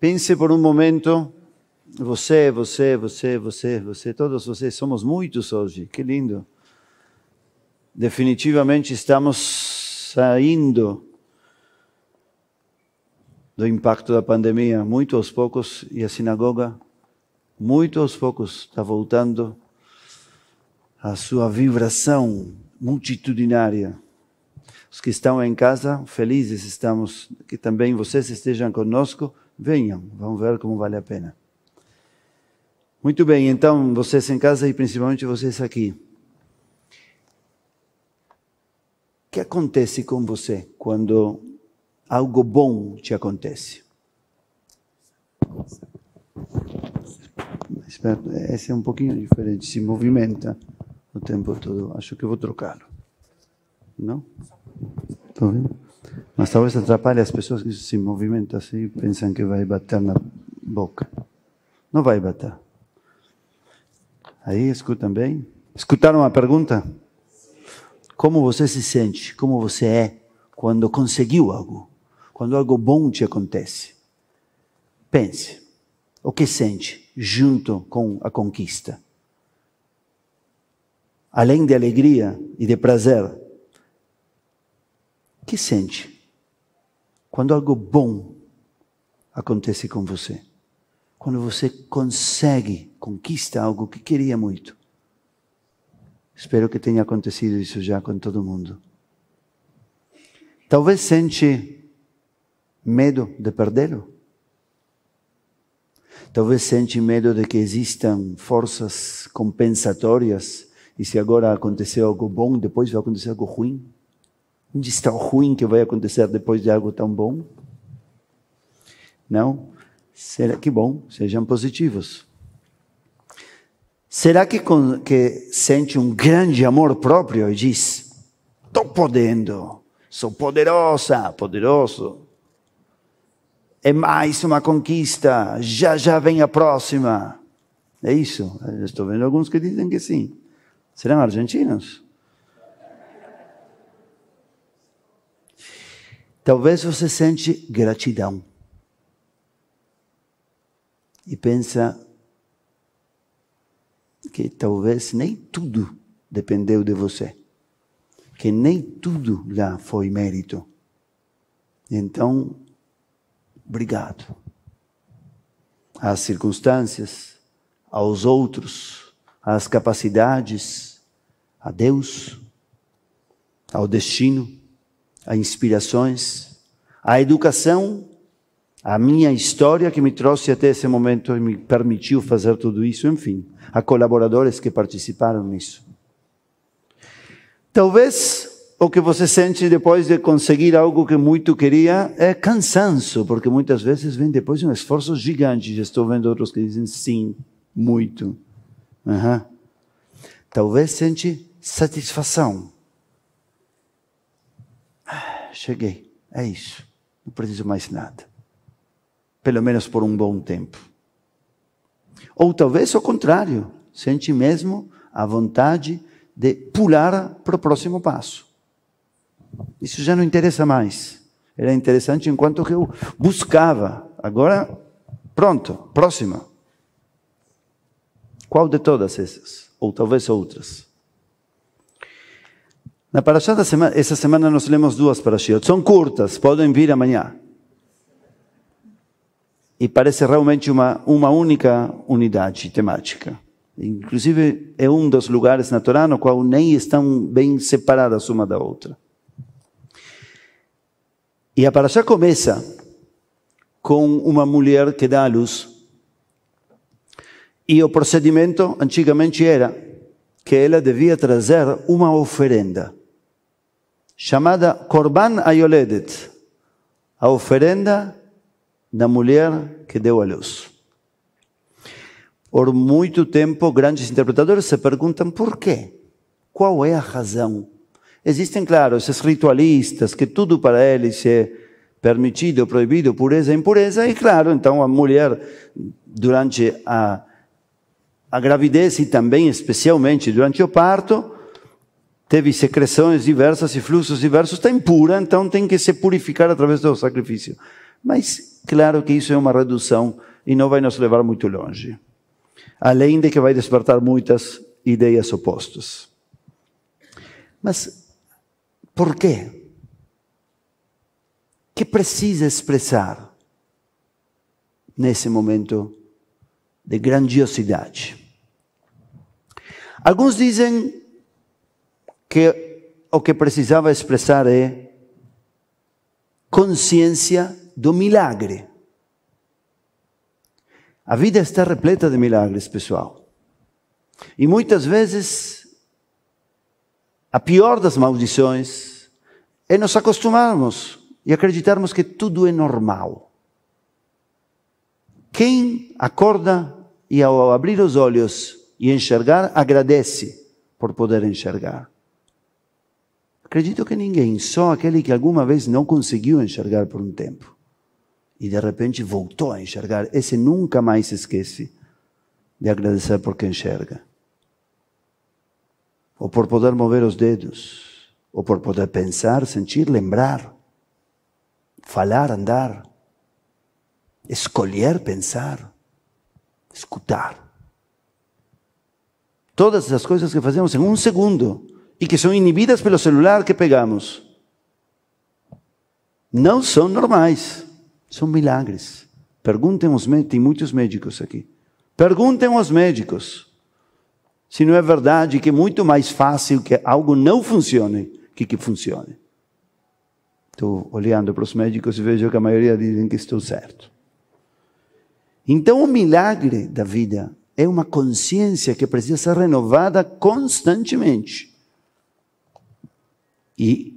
Pense por um momento, você, você, você, você, você, todos vocês, somos muitos hoje, que lindo. Definitivamente estamos saindo do impacto da pandemia, muito aos poucos, e a sinagoga, muito aos poucos, está voltando a sua vibração multitudinária. Os que estão em casa, felizes estamos que também vocês estejam conosco. Venham, vamos ver como vale a pena. Muito bem, então vocês em casa e principalmente vocês aqui. O que acontece com você quando algo bom te acontece? Esse é um pouquinho diferente, se movimenta o tempo todo. Acho que vou trocá-lo. Não? Estou vendo? Mas talvez atrapalhe as pessoas que se movimentam assim e pensam que vai bater na boca. Não vai bater. Aí, escutam bem? Escutaram a pergunta? Como você se sente? Como você é quando conseguiu algo? Quando algo bom te acontece? Pense. O que sente junto com a conquista? Além de alegria e de prazer, que sente quando algo bom acontece com você? Quando você consegue, conquista algo que queria muito. Espero que tenha acontecido isso já com todo mundo. Talvez sente medo de perdê-lo. Talvez sente medo de que existam forças compensatórias e se agora aconteceu algo bom, depois vai acontecer algo ruim. Onde está o ruim que vai acontecer depois de algo tão bom? Não? Será que bom? Sejam positivos. Será que, que sente um grande amor próprio e diz: estou podendo, sou poderosa, poderoso. É mais uma conquista, já já vem a próxima. É isso? Eu estou vendo alguns que dizem que sim. Serão argentinos? Talvez você sente gratidão. E pensa que talvez nem tudo dependeu de você. Que nem tudo lá foi mérito. Então, obrigado. Às circunstâncias, aos outros, às capacidades, a Deus, ao destino a inspirações, a educação, a minha história que me trouxe até esse momento e me permitiu fazer tudo isso, enfim, a colaboradores que participaram nisso. Talvez o que você sente depois de conseguir algo que muito queria é cansaço, porque muitas vezes vem depois de um esforço gigante. Já estou vendo outros que dizem sim, muito. Uhum. Talvez sente satisfação cheguei, é isso, não preciso mais nada. Pelo menos por um bom tempo. Ou talvez o contrário, sente mesmo a vontade de pular para o próximo passo. Isso já não interessa mais. Era interessante enquanto eu buscava. Agora, pronto, próxima. Qual de todas essas? Ou talvez outras? Na Parashá da semana, essa semana nós lemos duas Parashiot. São curtas, podem vir amanhã. E parece realmente uma, uma única unidade temática. Inclusive, é um dos lugares na Torá no qual nem estão bem separadas uma da outra. E a Parashá começa com uma mulher que dá à luz. E o procedimento antigamente era que ela devia trazer uma oferenda chamada Korban Ayoledet, a oferenda da mulher que deu a luz. Por muito tempo, grandes interpretadores se perguntam por quê? Qual é a razão? Existem, claro, esses ritualistas que tudo para eles é permitido, proibido, pureza, impureza, e claro, então a mulher, durante a, a gravidez e também, especialmente, durante o parto, teve secreções diversas e fluxos diversos, está impura, então tem que se purificar através do sacrifício. Mas, claro que isso é uma redução e não vai nos levar muito longe. Além de que vai despertar muitas ideias opostas. Mas, por quê? Que precisa expressar nesse momento de grandiosidade? Alguns dizem que o que precisava expressar é consciência do milagre. A vida está repleta de milagres, pessoal. E muitas vezes, a pior das maldições é nos acostumarmos e acreditarmos que tudo é normal. Quem acorda e ao abrir os olhos e enxergar, agradece por poder enxergar. Acredito que ninguém, só aquele que alguma vez não conseguiu enxergar por um tempo. E de repente voltou a enxergar, esse nunca mais esquece de agradecer porque enxerga. Ou por poder mover os dedos, ou por poder pensar, sentir, lembrar, falar, andar, escolher pensar, escutar. Todas essas coisas que fazemos em um segundo e que são inibidas pelo celular que pegamos, não são normais, são milagres. Perguntem aos médicos, tem muitos médicos aqui. Perguntem aos médicos se não é verdade que é muito mais fácil que algo não funcione que que funcione. Estou olhando para os médicos e vejo que a maioria dizem que estou certo. Então, o milagre da vida é uma consciência que precisa ser renovada constantemente. E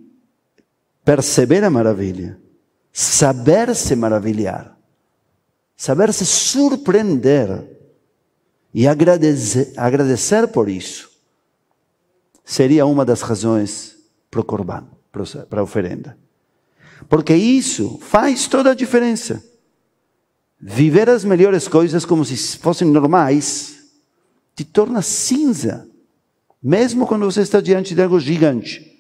perceber a maravilha, saber se maravilhar, saber se surpreender e agradecer, agradecer por isso, seria uma das razões para o corban, para a oferenda. Porque isso faz toda a diferença. Viver as melhores coisas como se fossem normais te torna cinza, mesmo quando você está diante de algo gigante.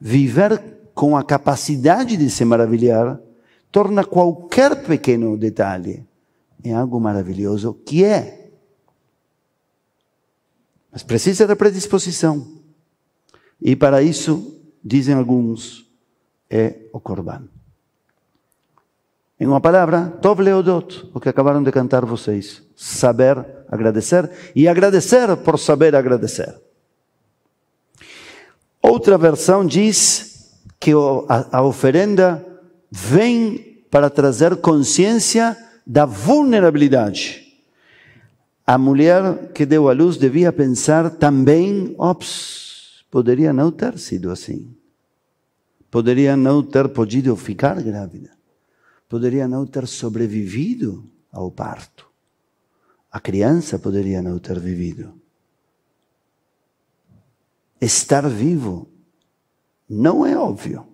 Viver com a capacidade de se maravilhar torna qualquer pequeno detalhe em algo maravilhoso que é. Mas precisa de predisposição. E para isso, dizem alguns, é o Corban. Em uma palavra, Tov Leodot, o que acabaram de cantar vocês. Saber agradecer e agradecer por saber agradecer. Outra versão diz que a, oferenda vem para trazer consciência da vulnerabilidade. A mulher que deu a luz devia pensar também, ops, poderia não ter sido assim. Poderia não ter podido ficar grávida poderia não ter sobrevivido ao parto. A criança poderia não ter vivido. Estar vivo não é óbvio.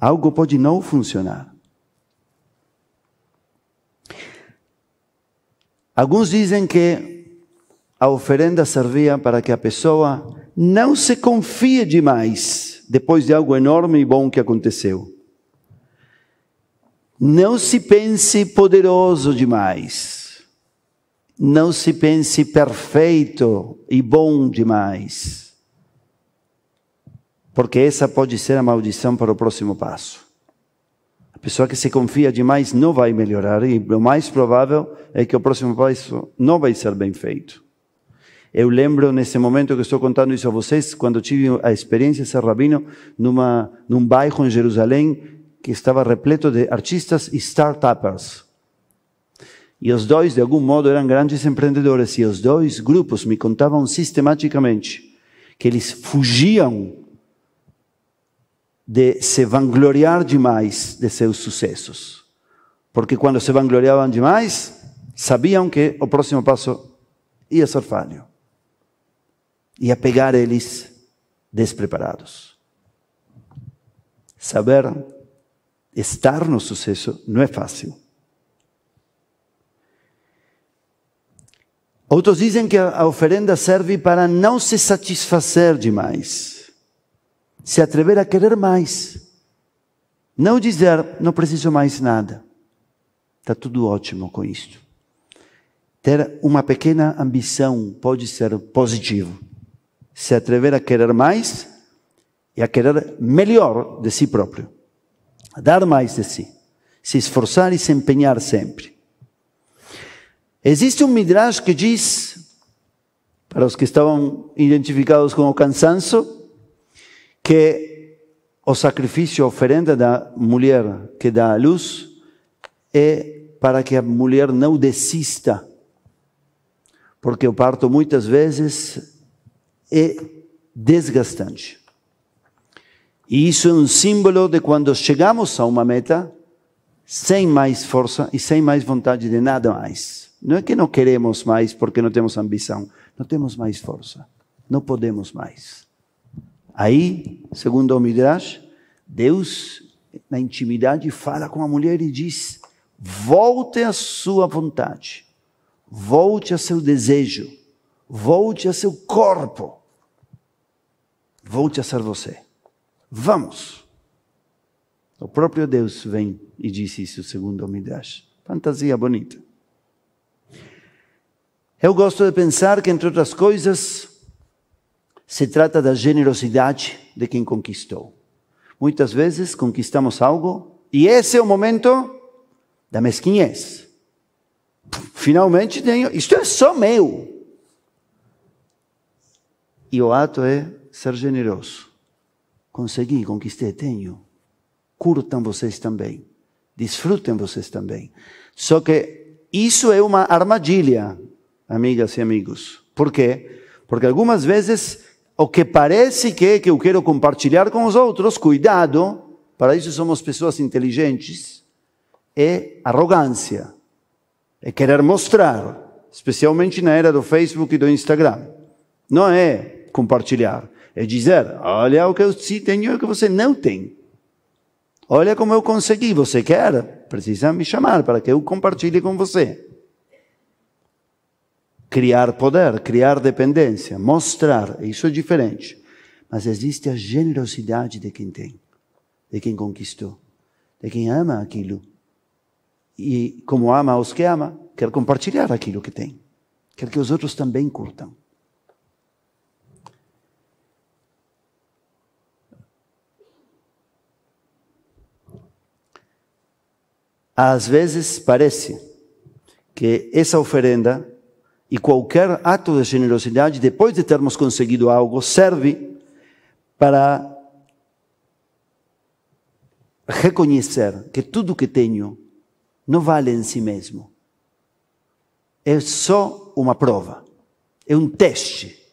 Algo pode não funcionar. Alguns dizem que a oferenda servia para que a pessoa não se confie demais depois de algo enorme e bom que aconteceu. Não se pense poderoso demais. Não se pense perfeito e bom demais. Porque essa pode ser a maldição para o próximo passo. A pessoa que se confia demais não vai melhorar e o mais provável é que o próximo passo não vai ser bem feito. Eu lembro nesse momento que estou contando isso a vocês, quando tive a experiência de ser rabino numa, num bairro em Jerusalém que estava repleto de artistas e startuppers. E os dois, de algum modo, eram grandes empreendedores. E os dois grupos me contavam sistematicamente que eles fugiam de se vangloriar demais de seus sucessos. Porque quando se vangloriavam demais, sabiam que o próximo passo ia ser falho. Ia pegar eles despreparados. Saber estar no sucesso não é fácil. Outros dizem que a oferenda serve para não se satisfazer demais, se atrever a querer mais. Não dizer, não preciso mais nada. Está tudo ótimo com isto. Ter uma pequena ambição pode ser positivo. Se atrever a querer mais e a querer melhor de si próprio. Dar mais de si. Se esforçar e se empenhar sempre. Existe um Midrash que diz, para os que estavam identificados com o cansaço, que o sacrifício, a oferenda da mulher que dá a luz é para que a mulher não desista, porque o parto muitas vezes é desgastante. E isso é um símbolo de quando chegamos a uma meta sem mais força e sem mais vontade de nada mais. Não é que não queremos mais porque não temos ambição, não temos mais força, não podemos mais. Aí, segundo o Midrash, Deus, na intimidade, fala com a mulher e diz: volte à sua vontade, volte a seu desejo, volte a seu corpo, volte a ser você. Vamos. O próprio Deus vem e diz isso, segundo o Midrash. Fantasia bonita. Eu gosto de pensar que, entre outras coisas, se trata da generosidade de quem conquistou. Muitas vezes conquistamos algo e esse é o momento da mesquinhez. Finalmente tenho, isto é só meu. E o ato é ser generoso. Consegui, conquistei, tenho. Curtam vocês também. Desfrutem vocês também. Só que isso é uma armadilha amigas e amigos. Por quê? Porque algumas vezes o que parece que é que eu quero compartilhar com os outros, cuidado, para isso somos pessoas inteligentes, é arrogância, é querer mostrar, especialmente na era do Facebook e do Instagram. Não é compartilhar, é dizer: olha o que eu tenho e o que você não tem. Olha como eu consegui, você quer? Precisa me chamar para que eu compartilhe com você criar poder, criar dependência, mostrar, isso é diferente. Mas existe a generosidade de quem tem, de quem conquistou, de quem ama aquilo. E como ama os que ama, quer compartilhar aquilo que tem, quer que os outros também curtam. Às vezes parece que essa oferenda e qualquer ato de generosidade, depois de termos conseguido algo, serve para reconhecer que tudo que tenho não vale em si mesmo. É só uma prova, é um teste.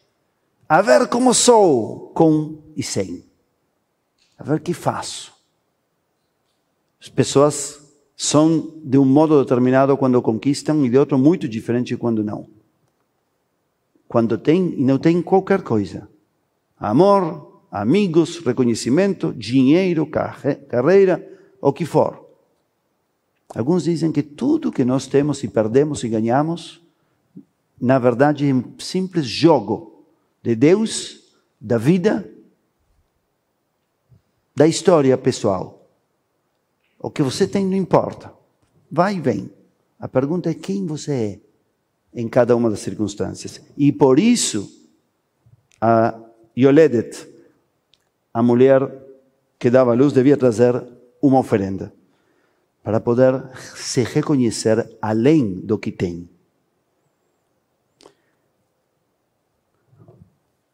A ver como sou com e sem. A ver o que faço. As pessoas são de um modo determinado quando conquistam e de outro muito diferente quando não quando tem e não tem qualquer coisa. Amor, amigos, reconhecimento, dinheiro, carreira, o que for. Alguns dizem que tudo que nós temos e perdemos e ganhamos, na verdade é um simples jogo de Deus, da vida, da história pessoal. O que você tem não importa. Vai e vem. A pergunta é quem você é em cada uma das circunstâncias. E por isso, a Yoledet, a mulher que dava luz, devia trazer uma oferenda para poder se reconhecer além do que tem.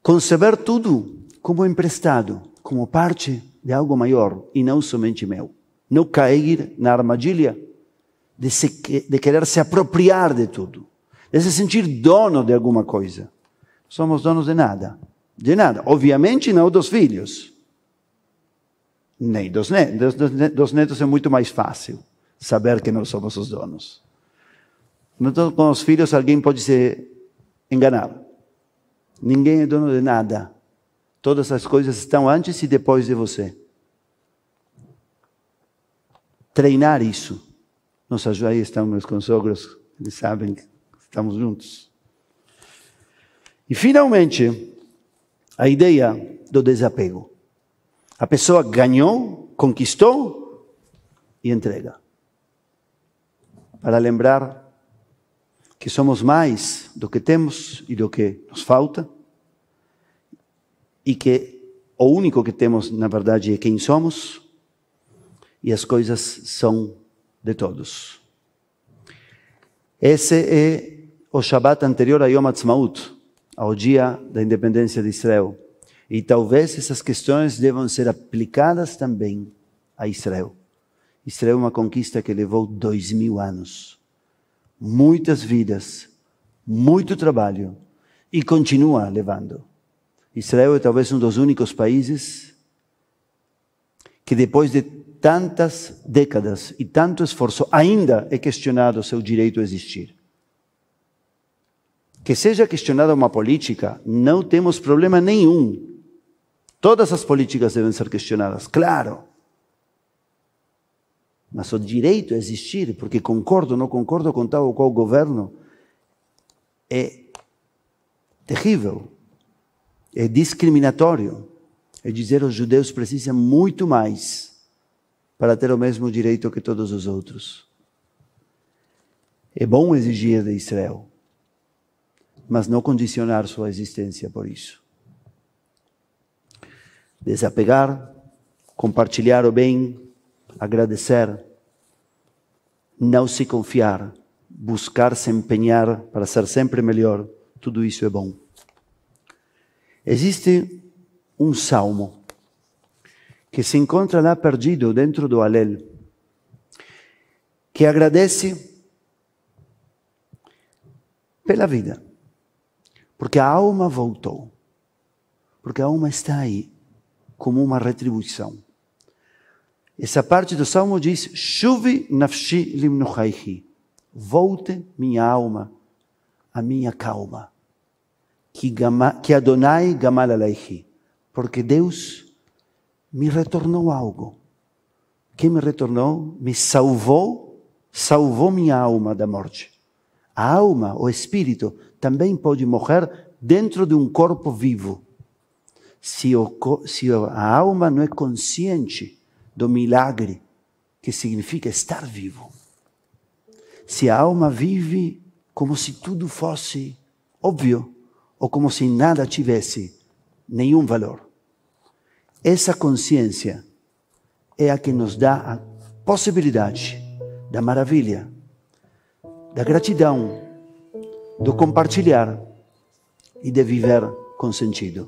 Conceber tudo como emprestado, como parte de algo maior e não somente meu. Não cair na armadilha de, se, de querer se apropriar de tudo de se sentir dono de alguma coisa. Somos donos de nada. De nada. Obviamente não dos filhos. Nem dos netos. Dos netos é muito mais fácil saber que nós somos os donos. Então, com os filhos, alguém pode se enganar. Ninguém é dono de nada. Todas as coisas estão antes e depois de você. Treinar isso. Nos ajuda, aí estão meus consogros, eles sabem Estamos juntos. E finalmente, a ideia do desapego. A pessoa ganhou, conquistou, e entrega. Para lembrar que somos mais do que temos e do que nos falta, e que o único que temos, na verdade, é quem somos, e as coisas são de todos. Esse é o Shabbat anterior a Yom Ha'atzmaut, ao dia da independência de Israel. E talvez essas questões devam ser aplicadas também a Israel. Israel é uma conquista que levou dois mil anos, muitas vidas, muito trabalho e continua levando. Israel é talvez um dos únicos países que depois de tantas décadas e tanto esforço ainda é questionado seu direito a existir. Que seja questionada uma política, não temos problema nenhum. Todas as políticas devem ser questionadas, claro. Mas o direito a existir, porque concordo ou não concordo com tal ou qual governo, é terrível, é discriminatório. É dizer os judeus precisam muito mais para ter o mesmo direito que todos os outros. É bom exigir de Israel, mas não condicionar sua existência por isso. Desapegar, compartilhar o bem, agradecer, não se confiar, buscar se empenhar para ser sempre melhor, tudo isso é bom. Existe um salmo que se encontra lá perdido dentro do Alel, que agradece pela vida, porque a alma voltou, porque a alma está aí como uma retribuição. Essa parte do salmo diz: Shuvi nafshi limnuchaihi. Volte minha alma, a minha calma que Adonai gamal alaihi, porque Deus me retornou algo. Que me retornou? Me salvou, salvou minha alma da morte. A alma, o espírito, também pode morrer dentro de um corpo vivo. Se, o, se a alma não é consciente do milagre que significa estar vivo. Se a alma vive como se tudo fosse óbvio, ou como se nada tivesse nenhum valor. Essa consciência é a que nos dá a possibilidade da maravilha, da gratidão, do compartilhar e de viver com sentido.